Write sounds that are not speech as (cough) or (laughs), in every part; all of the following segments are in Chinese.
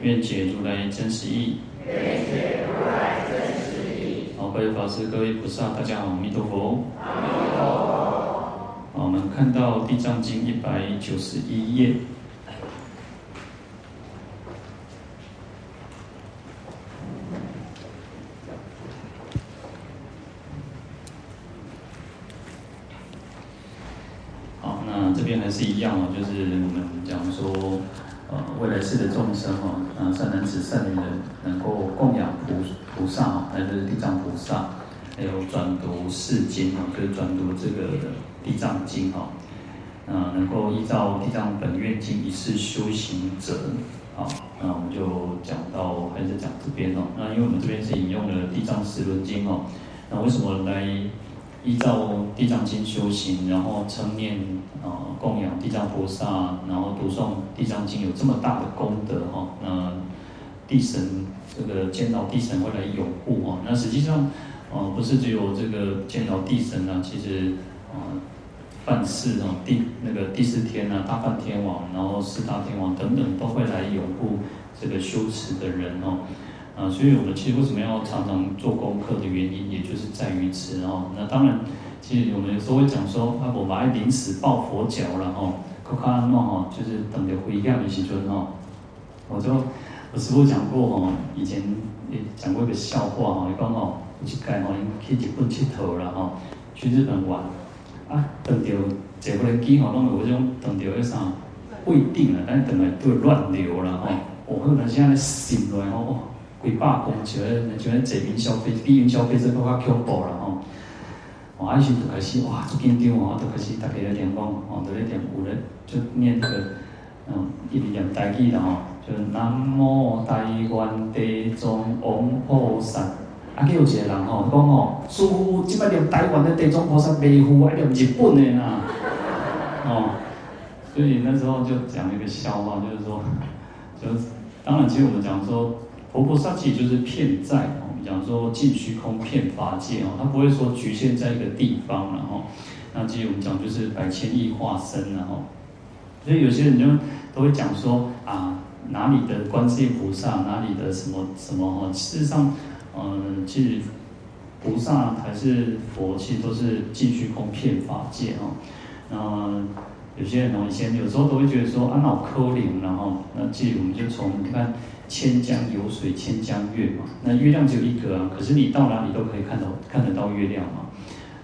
愿解如来真实义。好，各位法师、各位菩萨，大家好，阿弥陀佛。阿弥陀佛。好，我们看到《地藏经》一百九十一页。好，那这边还是一样哦，就是我们讲说。呃，未来世的众生哦，啊，善男子、善女人，能够供养菩菩萨，还是地藏菩萨，还有转读四经哦，就是转读这个地藏经哦，啊，能够依照地藏本愿经一世修行者，好，那我们就讲到还是讲这边哦，那因为我们这边是引用了地藏十轮经哦，那为什么来依照地藏经修行，然后称念？啊，供养地藏菩萨，然后读诵地藏经有这么大的功德哈，那地神这个见到地神会来拥护哈，那实际上，呃，不是只有这个见到地神啊，其实啊，梵世啊，地那个第四天啊，大梵天王，然后四大天王等等都会来拥护这个修持的人哦，啊，所以我们其实为什么要常常做功课的原因，也就是在于此哦，那当然。其实我们有时候会讲说，啊，我买临时抱佛脚了哦，可看喏吼，就是等着回家的时阵哦。我就师父讲过吼，以前也讲过一个笑话吼，伊讲吼，有一届吼，去日本佚佗了吼，去日本玩，啊，等着坐飞机吼，拢有嗰种等着迄啥，不一定了，但是等来都会乱流了吼。我后来现在醒来吼，几百公尺，像那坐云霄飞，比云霄飞车更加恐怖了吼。我阿时就开始哇，就紧张哦，就开始大家在念讲哦，就在念有咧，就念这个嗯，一直念台语的吼，就南无大愿地藏王菩萨。啊，叫有一个人吼，讲吼，师父即摆念台湾的地藏菩萨袂赴，爱念日本的呐。(laughs) 哦，所以那时候就讲一个笑话，就是说，(laughs) 就当然，其实我们讲说，佛菩萨其实就是遍在。讲说尽虚空遍法界哦，他不会说局限在一个地方，然后，那其实我们讲就是百千亿化身，然后，所以有些人就都会讲说啊，哪里的观世音菩萨，哪里的什么什么哦，事实上，嗯，其实菩萨还是佛，其实都是尽虚空遍法界哦。那有些人哦，以前有时候都会觉得说啊，那我可怜，然后那其实我们就从你看。千江有水千江月嘛，那月亮只有一个啊，可是你到哪里都可以看到看得到月亮嘛。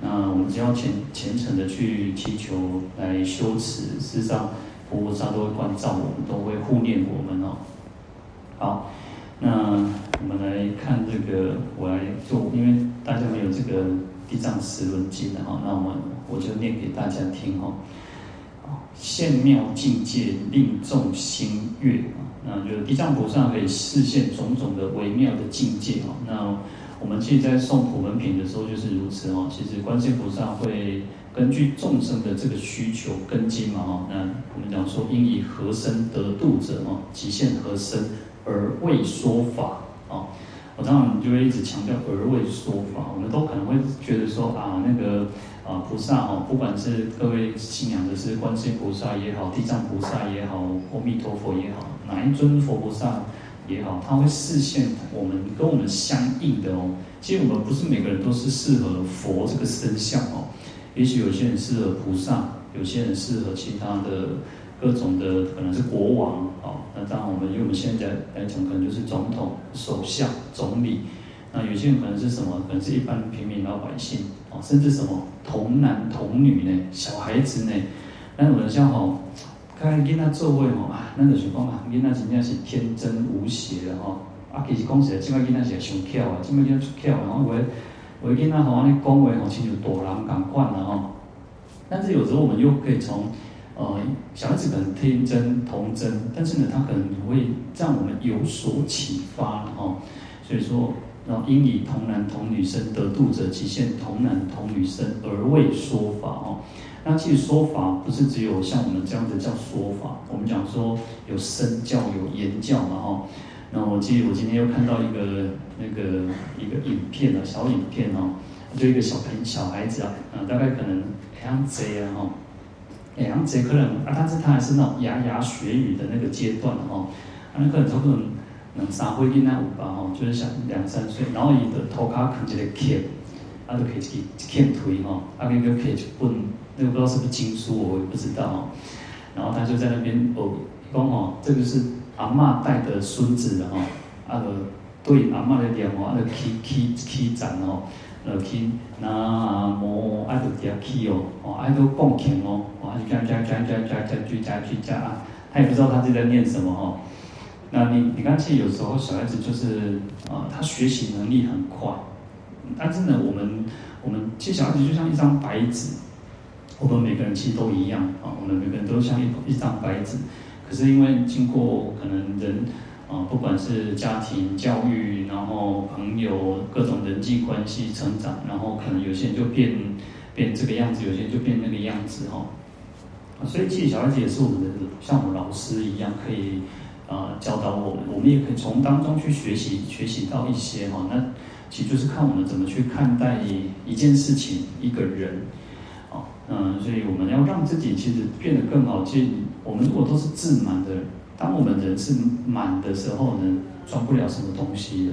那我们只要虔虔诚的去祈求来修持，事实上菩萨都会关照我们，都会护念我们哦。好，那我们来看这个，我来做，因为大家没有这个地藏十轮经的哈，那我我就念给大家听哈。现妙境界令众心悦啊，那就地藏菩萨可以示现种种的微妙的境界啊。那我们其实在送普门品的时候就是如此哦。其实观世菩萨会根据众生的这个需求根基嘛哦。那我们讲说应以何身得度者哦，即现何身而为说法啊。我当然就会一直强调而为说法，我们都可能会觉得说啊那个。啊，菩萨哦，不管是各位信仰的是观世音菩萨也好，地藏菩萨也好，阿弥陀佛也好，哪一尊佛菩萨也好，他会视现我们跟我们相应的哦。其实我们不是每个人都是适合佛这个身相哦，也许有些人适合菩萨，有些人适合其他的各种的，可能是国王哦。那当然我们因为我们现在来讲，可能就是总统、首相、总理。那有些人可能是什么？可能是一般平民老百姓哦，甚至什么童男童女呢？小孩子呢？那我们像吼，看囡仔做位吼啊，那就是讲啊，囡仔真正是天真无邪的吼。啊，其实讲起来，这摆囡仔是上巧啊，这摆囡仔出巧，然后为为囡仔吼安尼讲话吼，亲像大人共款啦吼。但是有时候我们又可以从呃，小孩子可能天真童真，但是呢，他可能会让我们有所启发哦。所以说，然后应以童男童女生得度者，即现童男童女身而为说法哦。那其实说法不是只有像我们这样子叫说法，我们讲说有身教有言教嘛哈。那我记得我今天又看到一个那个一个影片啊，小影片哦，就一个小朋小孩子啊，啊大概可能两岁啊哈，两岁可能啊，但是他还是那种牙牙学语的那个阶段哈，啊那个可能两三岁囡仔有吧吼，就是像两三岁，然后伊的头壳啃一个钳，啊就可以去钳推哈，啊边就可以去滚。那个不知道是不是经书，我也不知道哦。然后他就在那边哦，讲哦，这个是阿嬷带的孙子的哈，啊个对阿嬷的念哦，啊个起起起赞哦，呃起南无啊个嗲起哦，哦啊个讲经哦，啊就加加加加加加句加句加啊，他也不知道他自己在念什么哦。那你你看，其实有时候小孩子就是啊，他学习能力很快，但是呢，我们我们其实小孩子就像一张白纸。我们每个人其实都一样啊，我们每个人都像一一张白纸，可是因为经过可能人啊，不管是家庭教育，然后朋友各种人际关系成长，然后可能有些人就变变这个样子，有些人就变那个样子哈。所以其实小孩子也是我们的，像我们老师一样，可以啊教导我们，我们也可以从当中去学习学习到一些哈。那其实就是看我们怎么去看待一件事情，一个人。嗯，所以我们要让自己其实变得更好。其实我们如果都是自满的，当我们人是满的时候呢，装不了什么东西的。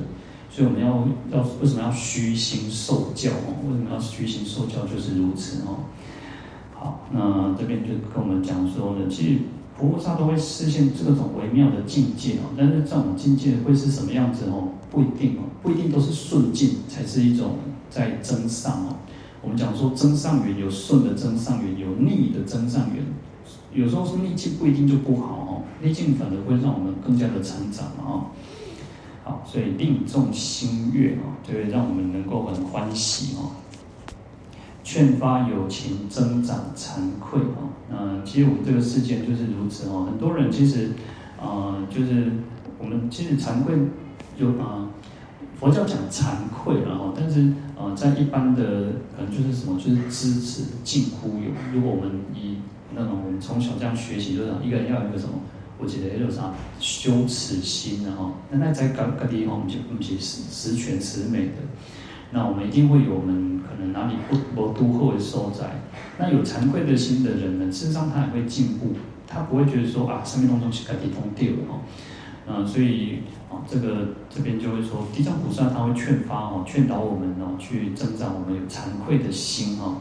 所以我们要要为什么要虚心受教哦？为什么要虚心受教？就是如此哦。好，那这边就跟我们讲说呢，其实菩萨都会实现这种微妙的境界哦。但是这种境界会是什么样子哦？不一定哦，不一定都是顺境才是一种在增上哦。我们讲说增上缘有顺的增上缘，有逆的增上缘。有时候是逆境不一定就不好哦，逆境反而会让我们更加的成长嘛哦。好，所以令众心悦哦，就会让我们能够很欢喜哦。劝发友情增长惭愧哦。那，其实我们这个世界就是如此哦。很多人其实，呃，就是我们其实惭愧有啊。佛教讲惭愧，然后，但是，呃，在一般的可能就是什么，就是知耻近乎勇。如果我们以那种我们从小这样学习，就是一个人要有一个什么，我记得有啥羞耻心，然后，那那在各各地方，我们就不是十全十美的。那我们一定会有我们哪里不不都会所在。那有惭愧的心的人呢，事实上他也会进步，他不会觉得说啊，生命当中是各地通掉哦。嗯，所以啊，这个这边就会说，地藏菩萨他会劝发哦，劝导我们哦，去增长我们有惭愧的心哦。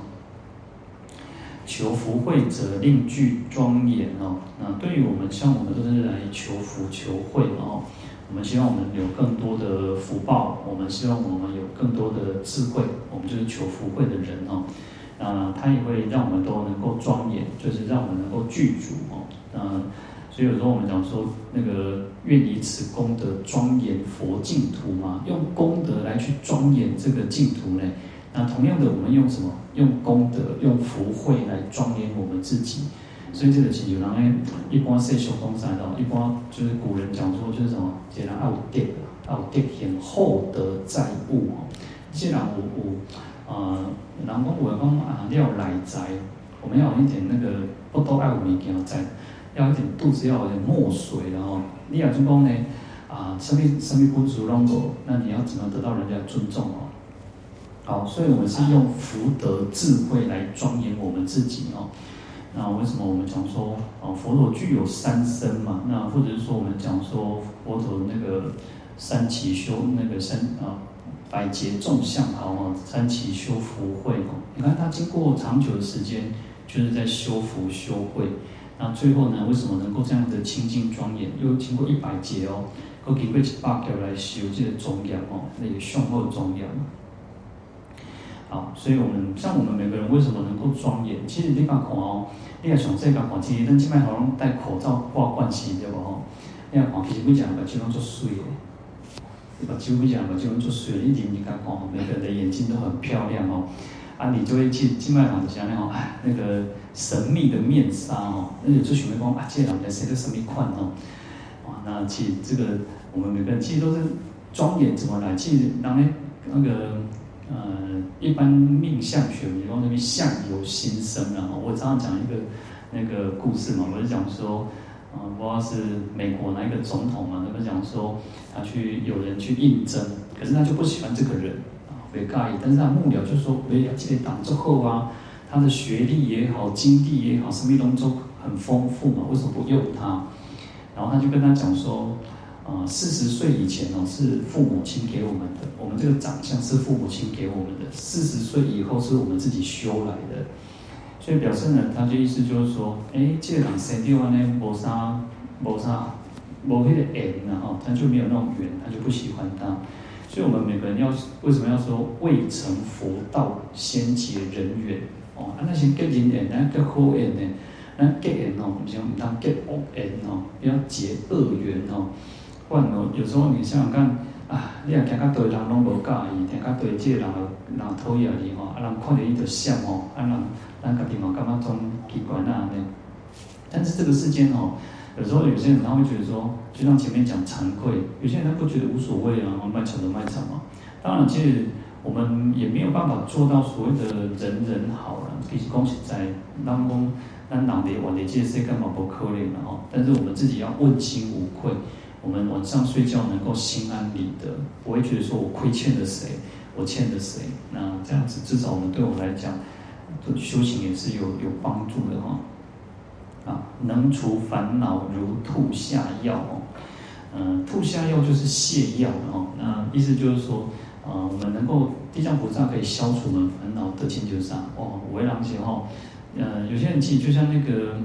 求福慧者令具庄严哦。那对于我们，像我们都是来求福求慧哦。我们希望我们有更多的福报，我们希望我们有更多的智慧，我们就是求福慧的人哦。那他也会让我们都能够庄严，就是让我们能够具足哦。嗯。所以有时候我们讲说，那个愿以此功德庄严佛净土嘛，用功德来去庄严这个净土呢。那同样的，我们用什么？用功德、用福慧来庄严我们自己。所以这个是有人一般说小东山的，一般就是古人讲说就是什么？既然有德，有德行厚德载物哦。既然我我呃，人讲我讲啊，要来哉，我们要有一点那个不多爱我们一定要在。要一点肚子，要有点墨水，然后你要成功呢，啊，生命生命不足，然后那你要怎么得到人家的尊重哦？好，所以我们是用福德智慧来庄严我们自己哦。那为什么我们讲说啊，佛陀具有三身嘛？那或者是说我们讲说佛陀那个三期修那个三啊百劫众相好啊，三期修福慧哦。你看他经过长久的时间，就是在修福修慧。那最后呢？为什么能够这样的清净庄严？又经过一百劫哦，又经过一百劫来修这个庄严哦，那个雄厚庄严。好，所以我们像我们每个人为什么能够庄严？其实你看看哦，你看从这个看，其实跟前面好像戴口罩挂冠旗对不吼？你看看，其实每个人目睭拢做水的，目睭每个人目睭拢做水的，一点你看看，每个人的眼睛都很漂亮哦。啊，你就会去前面好像那样哎，那个。神秘的面纱哦，而且就许愿光啊，这人的谁的神秘款哦，哇，那其实这个我们每个人其实都是庄严怎么来？其实当然那个呃，一般命相学，比方那边相由心生啊。我常常讲一个那个故事嘛，我是讲说，啊、呃，不知道是美国哪一个总统嘛，他们讲说他去有人去应征，可是他就不喜欢这个人啊，会介意，但是他幕僚就说，哎呀，这个党之后啊。他的学历也好，经历也好，什么东西都很丰富嘛，为什么不用他？然后他就跟他讲说，啊、四十岁以前哦是父母亲给我们的，我们这个长相是父母亲给我们的，四十岁以后是我们自己修来的。所以表示呢，他就意思就是说，哎，这个人生掉完呢，没啥，没啥，没那个缘，然后他就没有那种缘，他就不喜欢他。所以我们每个人要为什么要说未成佛道，先结人缘？哦，啊，那些结人缘，那结好缘呢？那结缘哦，不像唔当结恶缘哦，不要结恶缘哦。不然哦，有时候你想想看，啊，你若行较多人拢无介意，行较多即个人人讨厌你吼，啊，人看着你就想哦，啊，人咱家己嘛感觉种奇怪那呢。但是这个世间哦，有时候有些人他会觉得说，就像前面讲惭愧，有些人他不觉得无所谓啊，卖场的卖场嘛。当然，其实。我们也没有办法做到所谓的人人好了，其实恭喜在当中，那哪里我的这些干嘛不可怜了哦？但是我们自己要问心无愧，我们晚上睡觉能够心安理得，不会觉得说我亏欠了谁，我欠了谁。那这样子至少我们对我来讲，修行也是有有帮助的哈。啊，能除烦恼如吐下药哦，嗯，吐下药就是泻药哦。那意思就是说。呃，我们能够地藏菩萨可以消除我们烦恼的请求上哦，为郎前哈，呃，有些人其实就像那个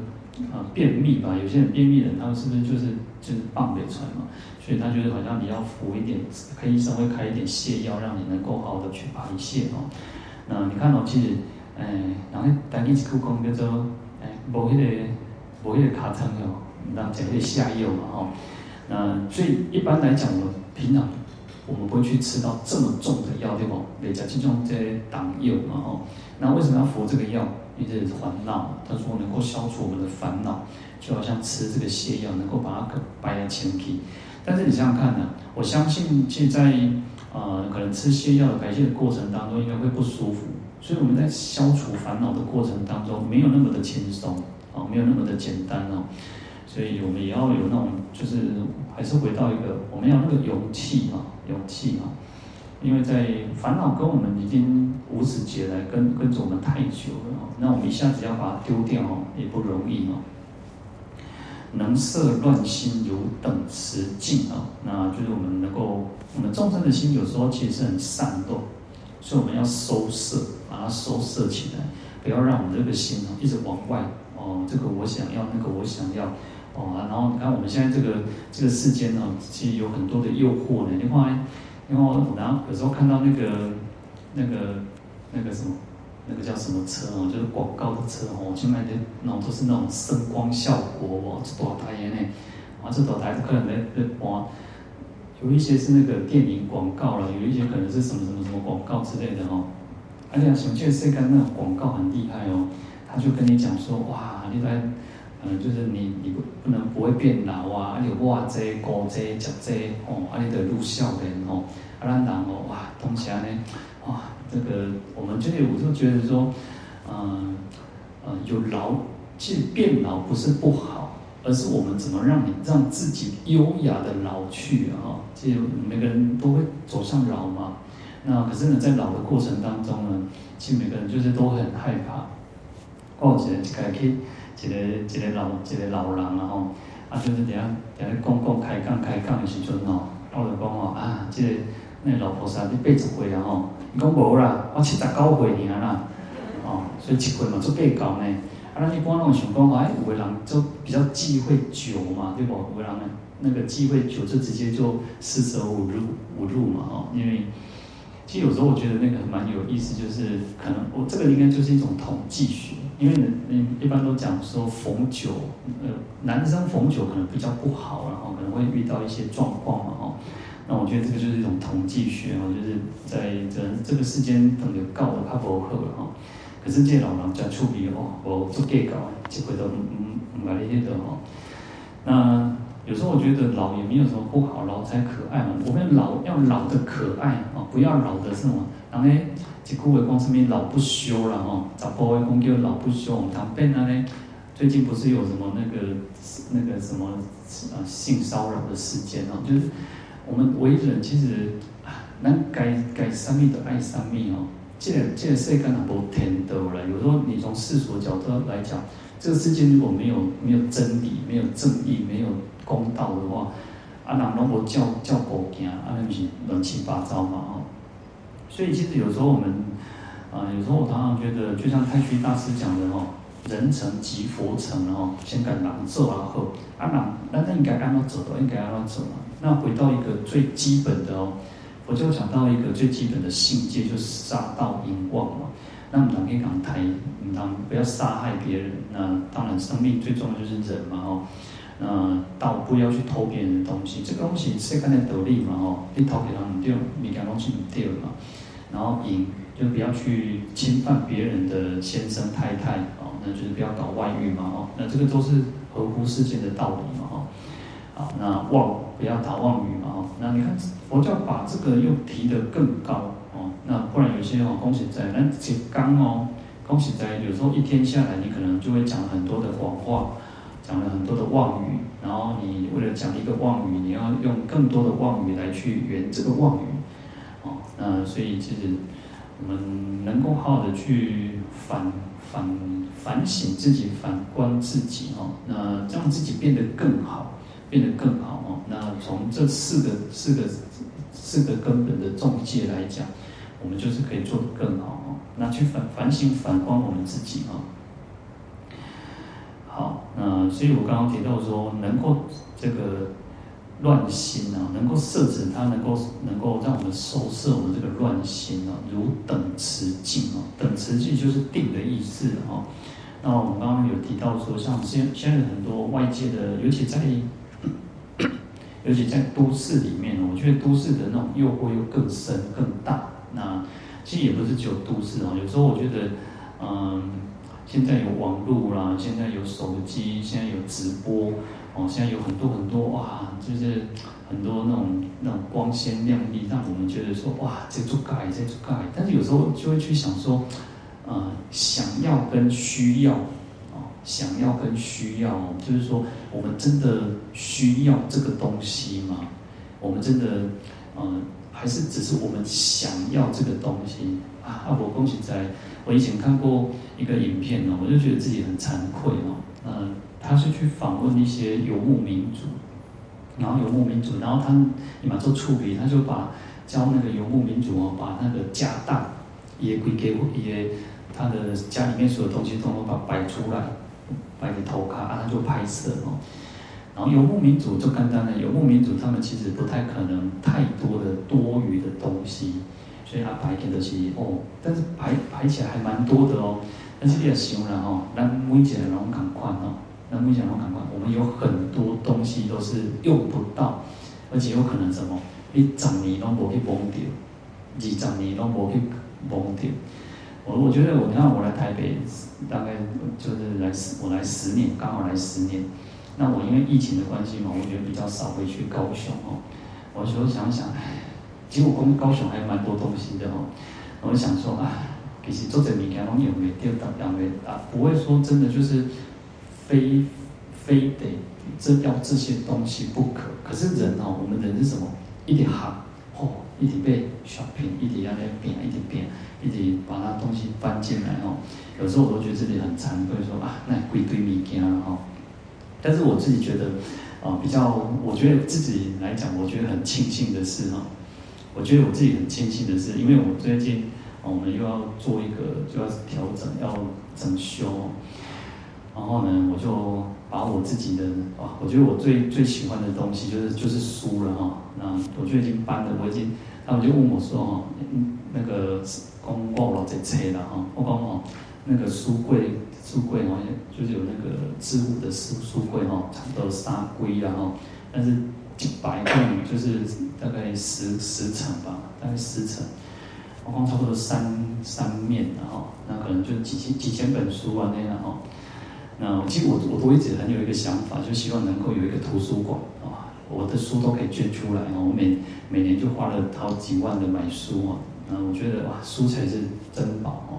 啊、便秘吧，有些人便秘的人，他们是不是就是就是放不出来嘛？所以他觉得好像你要服一点，可以医生会开一点泻药，让你能够好的去排泄哦。那你看到、哦、其实，哎，然后单一出工叫做哎，无迄个无迄个卡疼哦，让讲些下药嘛哦。那所以一般来讲，我们平常。我们不会去吃到这么重的药，对不？累加其中这些挡药嘛，哦，那为什么要服这个药？因为这是烦恼，他说能够消除我们的烦恼，就好像吃这个泻药，能够把它摆在前提。但是你想想看呢？我相信现在呃，可能吃泻药的排泄的过程当中，应该会不舒服。所以我们在消除烦恼的过程当中，没有那么的轻松，啊，没有那么的简单哦。所以我们也要有那种，就是还是回到一个，我们要那个勇气啊。勇气啊，因为在烦恼跟我们已经无始劫来跟跟着我们太久了哦，那我们一下子要把它丢掉哦，也不容易哦。能摄乱心如等持镜啊，那就是我们能够，我们众生的心有时候其实是很散动，所以我们要收摄，把它收摄起来，不要让我们这个心哦一直往外哦，这个我想要，那个我想要。哦，然后你看我们现在这个这个世间呢，其实有很多的诱惑呢。另外，因为我然后有时候看到那个那个那个什么，那个叫什么车哦，就是广告的车哦，去卖的那种都是那种声光效果哦，这多大烟呢？啊，这多台可能在在播，有一些是那个电影广告了，有一些可能是什么什么什么广告之类的哦。而且熊确实跟那种广告很厉害哦，他就跟你讲说，哇，你在。嗯，就是你你不不能不会变老啊，你哇这高这脚这哦，啊你的入孝的哦，啊咱人哦哇，东西啊呢，哇这个我们这里我就觉得说，嗯嗯有老，其实变老不是不好，而是我们怎么让你让自己优雅的老去啊？其实每个人都会走向老嘛，那可是呢，在老的过程当中呢，其实每个人就是都很害怕，或者该去。一个一个老一个老人啊吼，啊就是底下底下讲讲开讲开讲的时阵吼，我就讲吼啊，这个那老菩萨你八十岁啊吼，伊讲无啦，我七十九岁尔啦，哦，所以七岁嘛做八九呢，啊咱一般拢想讲哎，有的人就比较忌讳酒嘛，对不？有的人呢，那个忌讳酒就直接就四舍五入五入嘛吼，因为其实有时候我觉得那个蛮有意思，就是可能我这个应该就是一种统计学。因为人一般都讲说逢九，呃，男生逢九可能比较不好，然后可能会遇到一些状况嘛，哈。那我觉得这个就是一种统计学，哈，就是在这这个世间等于告的他不好哈。可是这老人家处理哦，我做计较，一回都唔唔唔买那些的哦。那有时候我觉得老也没有什么不好，老才可爱嘛。我们老要老的可爱哦，不要老的什么，然后呢，一句话讲什么老不休了哦，找波威公叫老不休。我们当兵呢，最近不是有什么那个那个什么啊性骚扰的事件哦，就是我们为人其实能该该什么的爱什么哦。这个这个世界很多天道了，有时候你从世俗角度来讲，这个世界如果没有没有真理、没有正义、没有公道的话，啊，人拢无照照狗行，啊，那不是乱七八糟嘛哦。所以其实有时候我们啊，有时候我常常觉得，就像太虚大师讲的哦，人成即佛成哦，先敢人做而后，啊，人那那应该按怎走的，应该按怎走嘛。那回到一个最基本的哦。我就讲到一个最基本的信戒，就是杀盗淫妄嘛。那我们可以讲台，我们不要杀害别人。那当然，生命最重要就是人嘛，哦。那盗不要去偷别人的东西，这个东西世间的道理嘛，哦。你偷别人唔对，你讲东西唔对嘛。然后淫就不要去侵犯别人的先生太太，哦，那就是不要搞外遇嘛，哦。那这个都是合乎世间的道理嘛，哦。啊，那妄不要打妄语嘛，哦。那你看。佛教把这个又提得更高哦，那不然有些哦，恭喜在，那这刚哦，恭喜在，有时候一天下来，你可能就会讲很多的谎话，讲了很多的妄语，然后你为了讲一个妄语，你要用更多的妄语来去圆这个妄语，哦，那所以其实我们能够好好的去反反反省自己，反观自己哦，那让自己变得更好。变得更好哦。那从这四个四个四个根本的重戒来讲，我们就是可以做得更好哦。那去反反省反观我们自己哦。好，那所以我刚刚提到说，能够这个乱心啊，能够摄止它，能够能够让我们收摄我们这个乱心啊，如等持境哦。等持境就是定的意思哦。那我们刚刚有提到说，像现现在很多外界的，尤其在尤其在都市里面，我觉得都市的那种诱惑又更深更大。那其实也不是只有都市啊，有时候我觉得，嗯，现在有网络啦，现在有手机，现在有直播，哦，现在有很多很多哇，就是很多那种那种光鲜亮丽，让我们觉得说哇，这做盖，这做盖。但是有时候就会去想说，呃，想要跟需要。哦想要跟需要，就是说，我们真的需要这个东西吗？我们真的，嗯，还是只是我们想要这个东西啊？啊，我恭喜在，我以前看过一个影片呢，我就觉得自己很惭愧哦。嗯，他是去访问一些游牧民族，然后游牧民族，然后他立马做处理，他就把教那个游牧民族哦，把那个家当也归给我也他的家里面所有东西，统统把摆出来。摆个头卡啊，他就拍摄哦。然后游牧民族就简单的，游牧民族他们其实不太可能太多的多余的东西，所以他排给的是哦，但是排排起来还蛮多的哦。但是你也想了哦，咱每一个人拢同款哦，咱每一个人拢同款，我们有很多东西都是用不到，而且有可能什么，你十年拢无去忘掉，二十年拢无去忘掉。我我觉得我你看我来台北，大概就是来十我来十年，刚好来十年。那我因为疫情的关系嘛，我觉得比较少回去高雄哦。我就想想，其实我高雄还有蛮多东西的哦。我就想说啊，其实做这物件拢有没掉到两位啊，不会说真的就是非非得这要这些东西不可。可是人哦，我们人是什么？一点行。哦，一点被 shopping，一点要在变，一点变，一点把那东西搬进来哦。有时候我都觉得自己很惭愧，说啊，那归堆物件了哈。但是我自己觉得，啊，比较，我觉得自己来讲，我觉得很庆幸的是哈，我觉得我自己很庆幸的是，因为我最近，我们又要做一个，就要调整，要整修。然后呢，我就把我自己的啊，我觉得我最最喜欢的东西就是就是书了哈。那我就已经搬了，我已经，他们就问我说哈，那个公公老在拆了哈，我讲哦，那个书柜书柜好像就是有那个置物的书书柜哈，差不多三柜然后，但是百栋就是大概十十层吧，大概十层。我光差不多三三面然后，那可能就几千几千本书啊那样哈。那其实我我都一直很有一个想法，就希望能够有一个图书馆啊，我的书都可以捐出来啊。我每每年就花了好几万的买书啊，那我觉得哇，书才是珍宝哦，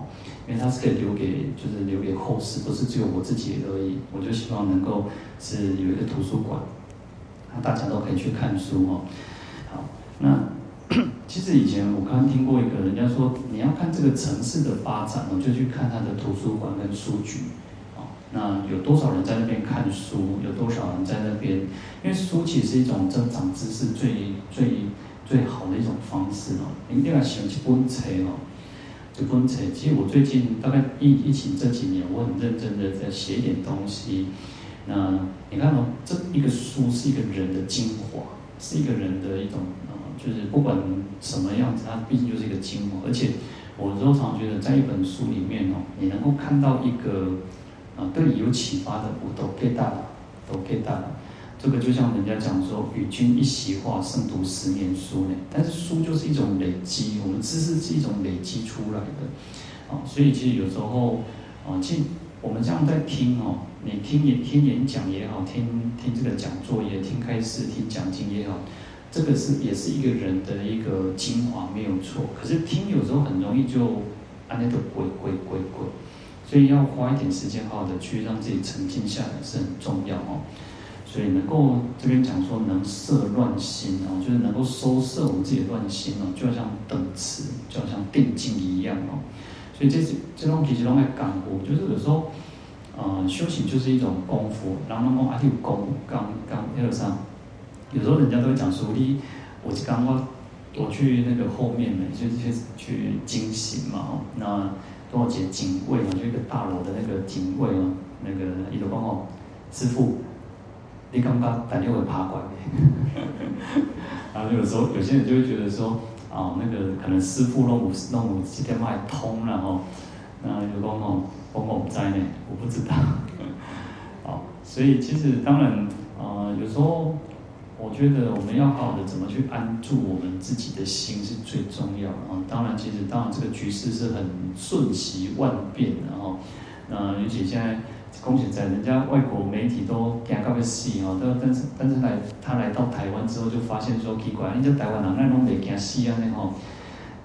因为它是可以留给就是留给后世，不是只有我自己而已。我就希望能够是有一个图书馆，大家都可以去看书哦。好，那 (coughs) 其实以前我刚刚听过一个人家说，你要看这个城市的发展，我就去看他的图书馆跟书局。那有多少人在那边看书？有多少人在那边？因为书其实是一种增长知识最最最好的一种方式哦。你一定要喜欢去观察哦，去观察。其实我最近大概疫疫情这几年，我很认真的在写一点东西。那你看哦，这一个书是一个人的精华，是一个人的一种呃，就是不管什么样子，它毕竟就是一个精华。而且我都常觉得，在一本书里面哦，你能够看到一个。啊，对你有启发的，我都 get 到了，都 get 到了。这个就像人家讲说，与君一席话，胜读十年书呢。但是书就是一种累积，我们知识是一种累积出来的。啊，所以其实有时候，啊，其实我们这样在听哦，你听演听演讲也好，听听这个讲座也听开示、听讲经也好，这个是也是一个人的一个精华，没有错。可是听有时候很容易就按那个鬼鬼鬼鬼。所以要花一点时间，好好的去让自己沉静下来是很重要哦。所以能够这边讲说能摄乱心哦，就是能够收摄我们自己的乱心哦，就好像等持，就好像定静一样哦。所以这是这种其实都在感悟，就是有时候，呃，修行就是一种功夫。然后那么阿有功刚刚二三，有时候人家都会讲说，你我刚刚我去那个后面呢，就是去去惊醒嘛，那。多少节警卫嘛，就一个大楼的那个警卫嘛，那个一个帮我师傅，你刚刚打电话爬过来，然 (laughs) 后有时候有些人就会觉得说，啊，那个可能师傅弄五弄五几天脉通了哈，那有公公公公在呢，我不知道，(laughs) 好，所以其实当然，啊，有时候。我觉得我们要好好的怎么去安住我们自己的心是最重要的啊！当然，其实当然这个局势是很瞬息万变的哈。那尤其现在，恭喜在人家外国媒体都惊到要死哦，但但是但是来他来到台湾之后，就发现说奇怪，你这台湾人那拢袂惊死安尼吼，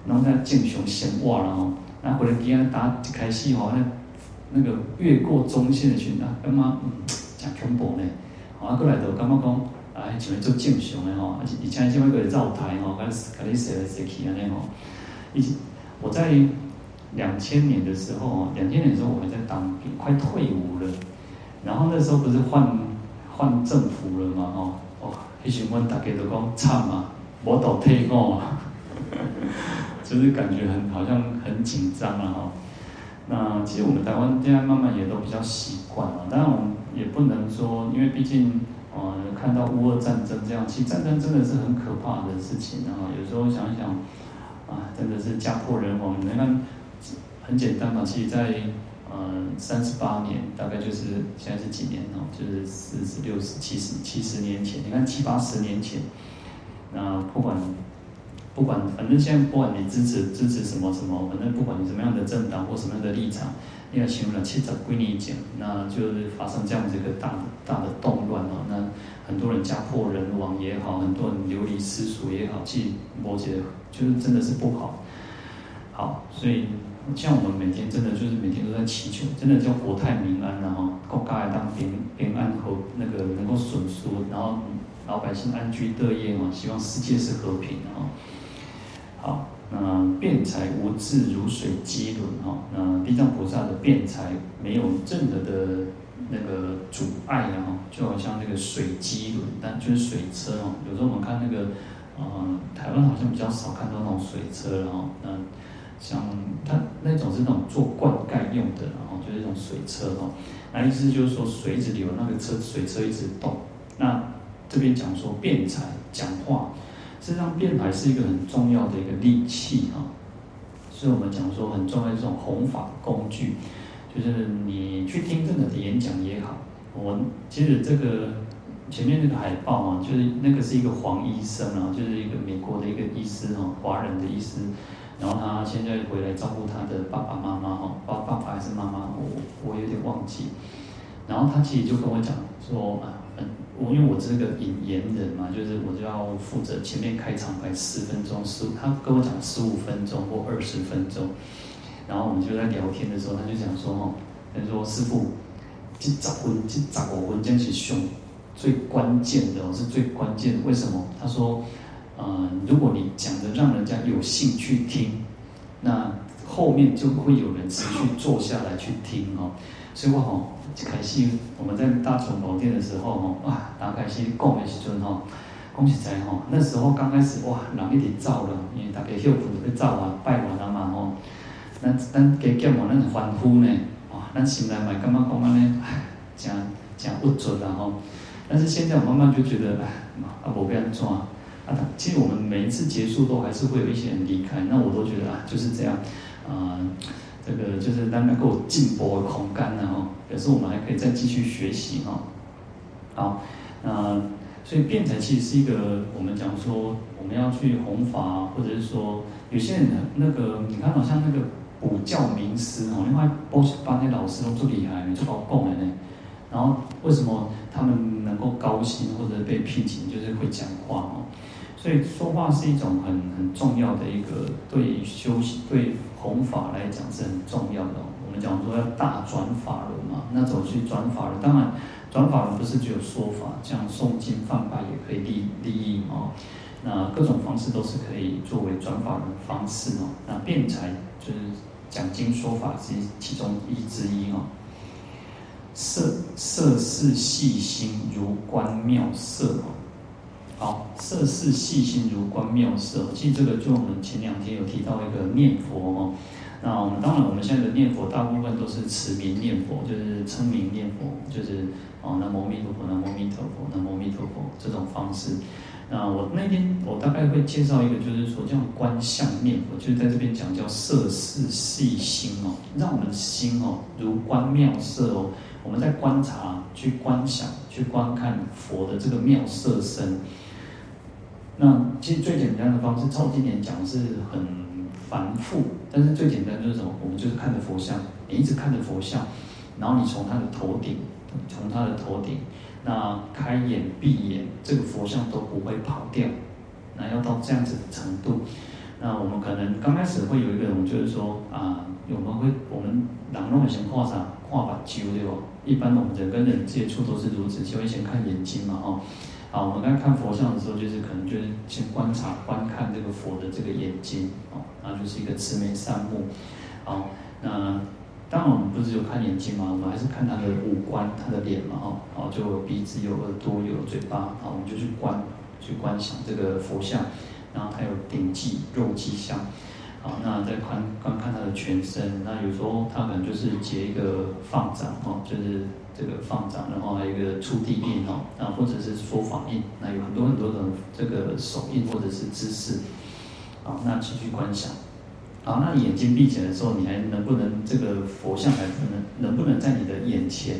然后那正常生活了吼，那回来给他打一开始吼，那那个越过中线的群啊，感觉嗯，真恐怖呢？啊，过来就感觉讲。啊，像做正常的吼，而且以前像那个绕台吼，跟跟你写来写去安尼吼。以我在两千年的时候，两千年的时候我还在当兵，快退伍了。然后那时候不是换换政府了嘛哦，哦，那时候大家都讲惨嘛，我倒退伍啊，(laughs) 就是感觉很好像很紧张啊哈。那其实我们台湾现在慢慢也都比较习惯了，当然我们也不能说，因为毕竟。呃，看到乌俄战争这样，其实战争真的是很可怕的事情啊！有时候想想，啊，真的是家破人亡。你看，很简单嘛，其实在嗯三十八年，大概就是现在是几年哦，就是四十六十七十七十年前。你看七八十年前，那不管不管，反正现在不管你支持支持什么什么，反正不管你什么样的政党或什么样的立场。你要想了七十归你讲，那就是发生这样子一个大的大的动乱哦，那很多人家破人亡也好，很多人流离失所也好，其实我觉得就是真的是不好。好，所以像我们每天真的就是每天都在祈求，真的叫国泰民安，然后国家当平平安和那个能够顺遂，然后老百姓安居乐业嘛，希望世界是和平啊。好。那辩才无滞如水机轮哈，那地藏菩萨的辩才没有任何的那个阻碍啊，就好像那个水机轮，但就是水车哦。有时候我们看那个，呃，台湾好像比较少看到那种水车了哈。那像它那种是那种做灌溉用的，然后就是一种水车哈。那意思就是说水一直流，那个车水车一直动。那这边讲说辩才讲话。实际上，辩才是一个很重要的一个利器哈，所以我们讲说很重要的这种弘法工具，就是你去听任何的演讲也好，我其实这个前面那个海报啊，就是那个是一个黄医生啊，就是一个美国的一个医师哈，华人的医师，然后他现在回来照顾他的爸爸妈妈哈，爸爸爸还是妈妈，我我有点忘记。然后他其实就跟我讲说啊，我因为我是个引言人嘛，就是我就要负责前面开场白十分钟十，他跟我讲十五分钟或二十分钟。然后我们就在聊天的时候，他就讲说哈，他说师傅，这十分这十五分钟是上最关键的，是最关键的。为什么？他说。呃，如果你讲的让人家有兴趣听，那后面就会有人持续坐下来去听哦。所以我吼，开始我们在大雄宝殿的时候吼，哇，打开心讲的时阵吼，讲实在吼，那时候刚开始哇，人一直走了，因为大家休困就去走啊，拜完了嘛吼，咱咱加减嘛，咱欢呼呢，哇，咱心内嘛感觉讲安尼，真真郁卒啦吼。但是现在我慢慢就觉得，哎，啊，无变安怎。啊，其实我们每一次结束都还是会有一些人离开，那我都觉得啊，就是这样，啊、呃，这个就是让它够进步的空间然后，可是我们还可以再继续学习哈。好，那所以辩才其实是一个我们讲说我们要去弘法，或者是说有些人那个你看好像那个补教名师哦，另外波士班的老师都最厉害，就搞共的呢。然后为什么他们能够高薪或者被聘请，就是会讲话哦。所以说话是一种很很重要的一个对修行、对弘法来讲是很重要的。我们讲说要大转法轮嘛，那怎么去转法轮？当然，转法轮不是只有说法，像诵经放白也可以利利益哦。那各种方式都是可以作为转法轮的方式哦。那辩才就是讲经说法是其中一之一哦。涉涉世细心如观妙色哦。好，色是细心如观妙色。其实这个就我们前两天有提到一个念佛哦。那我们当然我们现在的念佛大部分都是持名念佛，就是称名念佛，就是哦南无阿弥陀佛，南无阿弥陀佛，南无阿弥陀佛这种方式。那我那天我大概会介绍一个，就是说这样观相念佛，就是在这边讲叫色是细心哦，让我们的心哦如观妙色哦，我们在观察、去观想、去观看佛的这个妙色身。那其实最简单的方式，照今年讲是很繁复，但是最简单就是什么？我们就是看着佛像，你一直看着佛像，然后你从他的头顶，从他的头顶，那开眼闭眼，这个佛像都不会跑掉。那要到这样子的程度，那我们可能刚开始会有一个人，就是说啊，我们会我们朗弄先画上画把揪对吧？一般我们人跟人接触都是如此，就会先看眼睛嘛，哦。好，我们刚看佛像的时候，就是可能就是先观察、观看这个佛的这个眼睛，哦，那就是一个慈眉善目。好，那当然我们不是有看眼睛嘛，我们还是看他的五官、他的脸嘛，哦，好，就有鼻子、有耳朵、有嘴巴，好，我们就去观、去观想这个佛像，然后还有顶髻、肉髻像。好，那再观观看他的全身，那有时候他可能就是结一个放掌，哦，就是。这个放掌，然后还有一个触地印哦，啊，或者是说法印，那有很多很多的这个手印或者是姿势，好，那继续观想，好，那眼睛闭起来的时候，你还能不能这个佛像还不能能不能在你的眼前？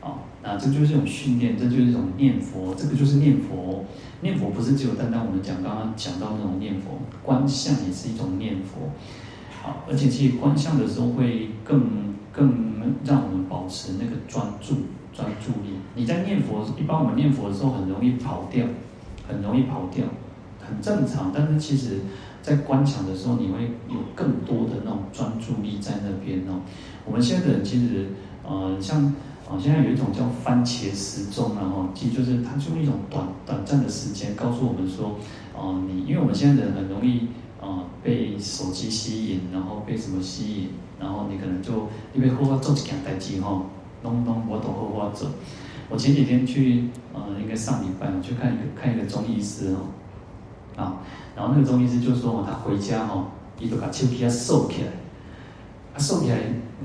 啊，那这就是一种训练，这就是一种念佛，这个就是念佛。念佛不是只有单单我们讲刚刚讲到那种念佛，观相也是一种念佛，好，而且其实观相的时候会更。更让我们保持那个专注、专注力。你在念佛，一般我们念佛的时候很容易跑掉，很容易跑掉，很正常。但是其实，在观想的时候，你会有更多的那种专注力在那边哦。我们现在的人其实，呃，像啊，现在有一种叫番茄时钟，然后其实就是它就一种短短暂的时间，告诉我们说，哦、呃，你因为我们现在人很容易、被手机吸引，然后被什么吸引。然后你可能就因为好好做一件代志吼，拢拢我都好好做。我前几天去，呃，应该上礼拜我去看一个看一个中医师哦，啊，然后那个中医师就说他回家吼，伊就把手机啊收起来，啊收起来，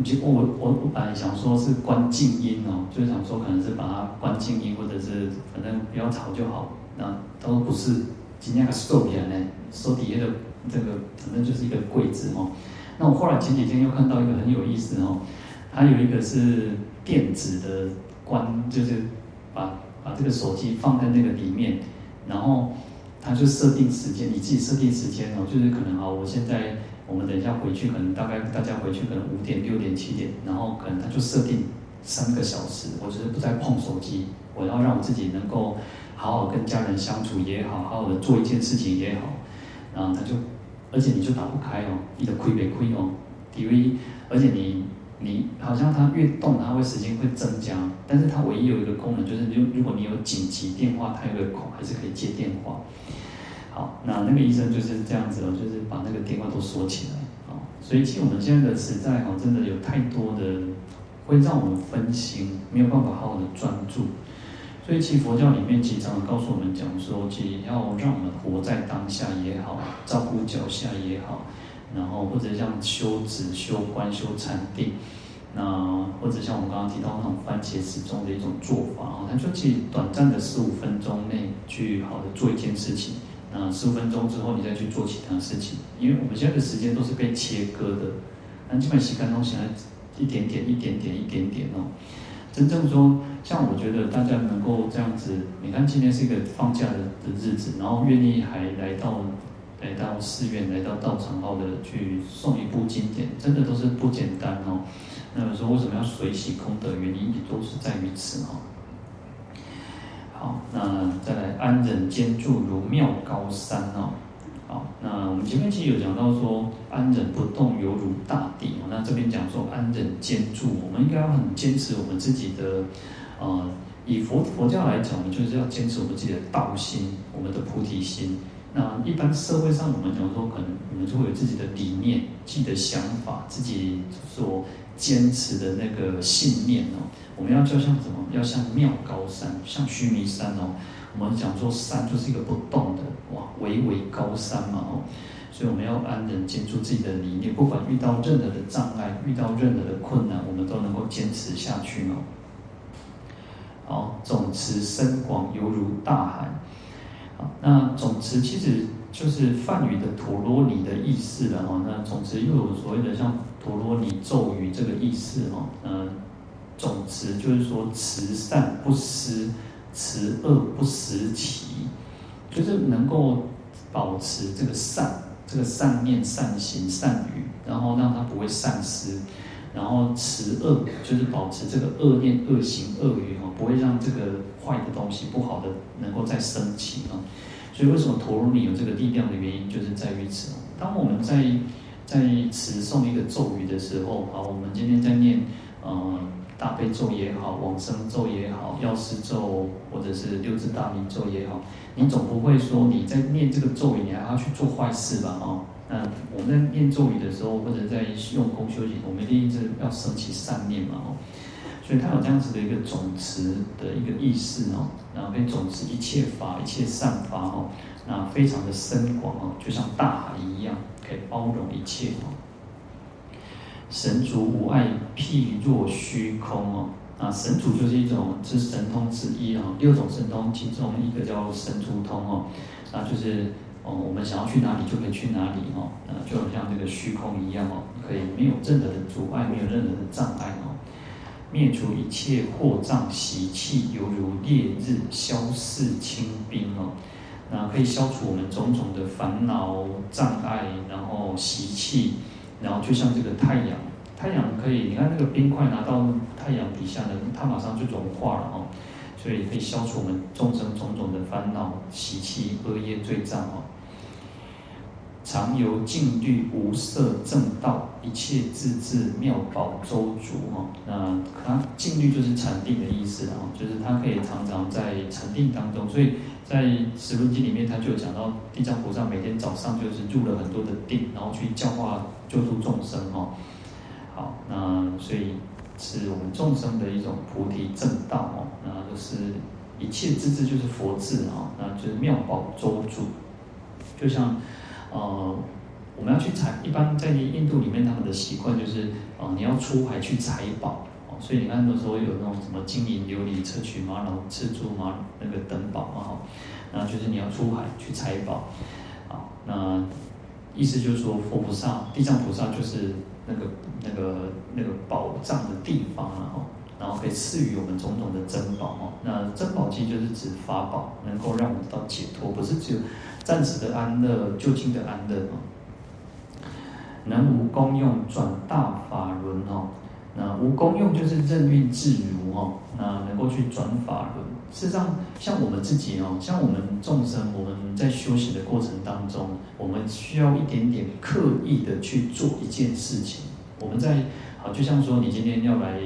就我我我本来想说是关静音哦，就是想说可能是把它关静音，或者是反正不要吵就好。那他说不是，今天还收起来呢，收底下的这个反正就是一个柜子哦。那我后来前几天又看到一个很有意思哦，它有一个是电子的关，就是把把这个手机放在那个里面，然后它就设定时间，你自己设定时间哦，就是可能啊，我现在我们等一下回去，可能大概大家回去可能五点、六点、七点，然后可能他就设定三个小时，我就是不再碰手机，我要让我自己能够好好跟家人相处也好，好好的做一件事情也好，然后他就，而且你就打不开哦，你的亏没亏哦，因为而且你你好像它越动，它会时间会增加，但是它唯一有一个功能就是，如如果你有紧急电话，它有个孔还是可以接电话。好，那那个医生就是这样子哦，就是把那个电话都锁起来。好，所以其实我们现在的时代哈，真的有太多的会让我们分心，没有办法好好的专注。所以其实佛教里面经常告诉我们讲说，其实要让我们活在当下也好，照顾脚下也好，然后或者像修止、修观、修禅定，那或者像我们刚刚提到那种番茄时钟的一种做法啊，他说其实短暂的十五分钟内去好的做一件事情。啊，十五分钟之后你再去做其他事情，因为我们现在的时间都是被切割的，那基本时间都现在一点点、一点点、一点点哦。真正说，像我觉得大家能够这样子，你看今天是一个放假的的日子，然后愿意还来到来到寺院、来到道场好的去诵一部经典，真的都是不简单哦。那么说为什么要随喜功德？原因也都是在于此哦。好，那再来安忍坚住如妙高山哦。好，那我们前面其实有讲到说安忍不动犹如大地。那这边讲说安忍坚住，我们应该要很坚持我们自己的，呃，以佛佛教来讲，我们就是要坚持我们自己的道心，我们的菩提心。那一般社会上我们讲说，可能我们就会有自己的理念、自己的想法、自己所坚持的那个信念哦。我们要就像什么？要像妙高山，像须弥山哦。我们讲说山就是一个不动的哇，巍巍高山嘛哦。所以我们要安忍坚住自己的理念，不管遇到任何的障碍，遇到任何的困难，我们都能够坚持下去哦。好，总持深广犹如大海。好，那总持其实就是梵语的陀罗尼的意思了哦。那总持又有所谓的像陀罗尼咒语这个意思哦。嗯。总持就是说，慈善不思，慈恶不时起，就是能够保持这个善，这个善念、善行、善语，然后让它不会散失，然后持恶就是保持这个恶念、恶行、恶语哦，不会让这个坏的东西、不好的能够再升起啊。所以为什么陀罗尼有这个力量的原因，就是在于此。当我们在在持诵一个咒语的时候，好，我们今天在念，呃。大悲咒也好，往生咒也好，药师咒或者是六字大明咒也好，你总不会说你在念这个咒语，你还要去做坏事吧？哦，那我们在念咒语的时候，或者在用功修行，我们一定是要升起善念嘛？哦，所以他有这样子的一个总持的一个意思哦，然后跟总持一切法、一切善法哦，那非常的深广哦，就像大海一样，可以包容一切哦。神足无碍，譬若虚空哦。啊，神足就是一种是神通之一啊。六种神通其中一个叫神足通哦。那就是哦，我们想要去哪里就可以去哪里哦。呃，就好像这个虚空一样哦，可以没有任何的阻碍，没有任何的障碍哦。灭除一切惑障习气，犹如烈日消逝清冰哦。那可以消除我们种种的烦恼障碍，然后习气。然后就像这个太阳，太阳可以，你看那个冰块拿到太阳底下的，它马上就融化了哦，所以可以消除我们众生种种的烦恼、习气、恶业、罪障哦。常游静虑无色正道，一切智智妙宝周足哦。那它静虑就是禅定的意思哦，就是它可以常常在禅定当中，所以在十论经里面，它就讲到地藏菩萨每天早上就是入了很多的定，然后去教化。救助众生哦，好，那所以是我们众生的一种菩提正道哦，那就是一切智智就是佛智啊，那就是妙宝周足，就像呃我们要去采，一般在印度里面他们的习惯就是呃你要出海去采宝哦，所以你看那时候有那种什么金银琉璃砗磲玛瑙赤珠玛那个等宝嘛哈，那就是你要出海去采宝，啊那。意思就是说，佛菩萨、地藏菩萨就是那个、那个、那个宝藏的地方了哈，然后可以赐予我们种种的珍宝哦。那珍宝其实就是指法宝，能够让我们到解脱，不是只有暂时的安乐、就近的安乐哦。能无功用转大法轮哦。那无功用就是任运自如哦。那能够去转法轮。事实上，像我们自己哦，像我们众生，我们在修行的过程当中，我们需要一点点刻意的去做一件事情。我们在好，就像说你今天要来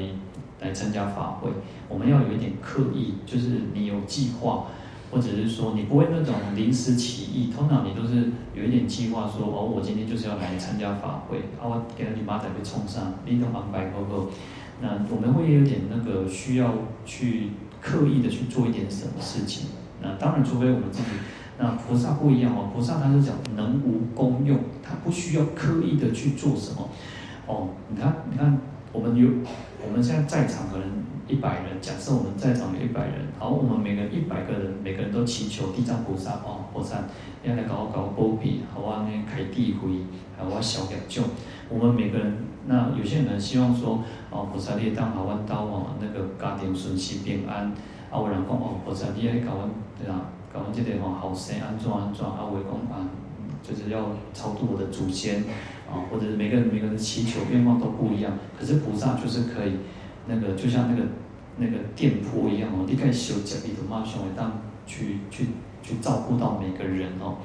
来参加法会，我们要有一点刻意，就是你有计划。或者是说你不会那种临时起意，通常你都是有一点计划，说哦，我今天就是要来参加法会，啊，我给你马仔被冲上，你都安排好后，那我们会有点那个需要去刻意的去做一点什么事情。那当然，除非我们自己，那菩萨不一样哦，菩萨他是讲能无功用，他不需要刻意的去做什么。哦，你看，你看，我们有，我们现在在场可能。一百人，假设我们在场有一百人，好，我们每个一百个人，每个人都祈求地藏菩萨哦，菩萨要来搞搞保庇，好啊，那开智慧，好啊，消业障。我们每个人，那有些人希望说，哦，菩萨你当好运到哦，那个家庭顺遂平安。啊，有人讲哦，菩萨你来搞阮对啊，搞阮这个吼后生安怎安怎，啊，有讲啊，就是要超度我的祖先，啊，或者是每个人每个人的祈求愿望都不一样，可是菩萨就是可以。那个就像那个那个电波一样哦，你可以修脚底的嘛，胸围当去去去照顾到每个人哦，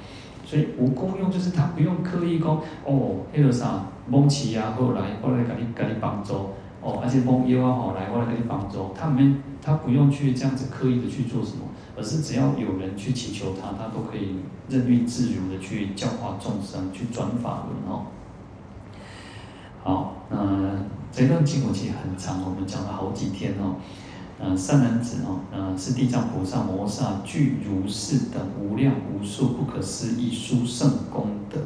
所以无功用就是他不用刻意讲哦，那个啥蒙奇呀，后来后来给你给你帮助哦，而且蒙优啊好来后来给你帮助，他们他不用去这样子刻意的去做什么，而是只要有人去祈求他，他都可以任运自如的去教化众生，去转法轮哦。好，那。这段经文其实很长，我们讲了好几天哦。嗯，善男子哦，嗯，是地藏菩萨摩萨具如是等无量无数不可思议殊胜功德。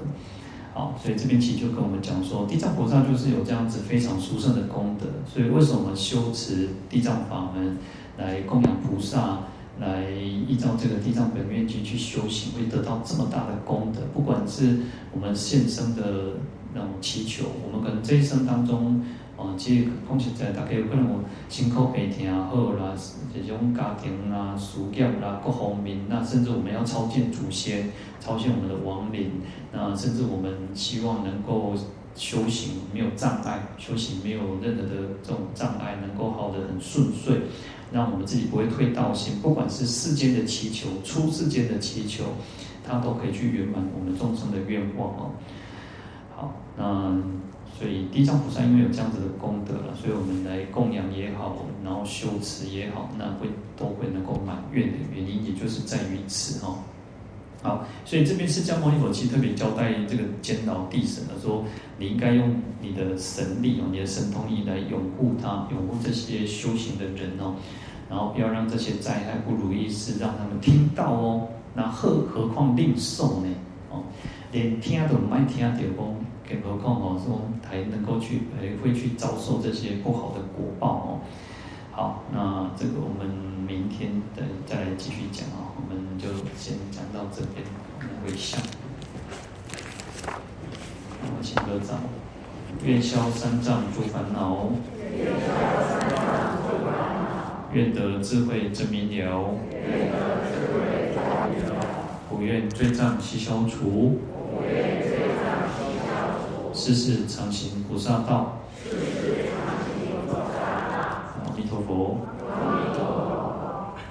好，所以这边其实就跟我们讲说，地藏菩萨就是有这样子非常殊胜的功德。所以为什么修持地藏法门来供养菩萨，来依照这个地藏本愿经去修行，会得到这么大的功德？不管是我们现生的那种祈求，我们可能这一生当中。哦，其实讲实在，大家有可能有辛苦白疼好啦，这种家庭啦、事业啦、各方面，那甚至我们要超见祖先、超见我们的亡灵，那甚至我们希望能够修行没有障碍，修行没有任何的这种障碍，能够好得很顺遂，让我们自己不会退道心。不管是世间的祈求、出世间的祈求，它都可以去圆满我们众生的愿望哦。好，那。所以地藏菩萨因为有这样子的功德了，所以我们来供养也好，然后修持也好，那会都会能够满愿的原因，也就是在于此哦。好，所以这边释迦牟尼佛其实特别交代这个监牢地神的说，你应该用你的神力哦，你的神通力来拥护他，拥护这些修行的人哦，然后不要让这些灾害不如意事让他们听到哦。那何何况令受呢？哦，连听都不爱听到哦。更何况哦，说还能够去，诶，会去遭受这些不好的果报哦。好，那这个我们明天再再来继续讲啊，我们就先讲到这边，我们回向。我请合掌，愿消三障诸烦恼，愿得智慧真明了，不愿罪障悉消除。世世常行菩萨道。阿弥陀佛。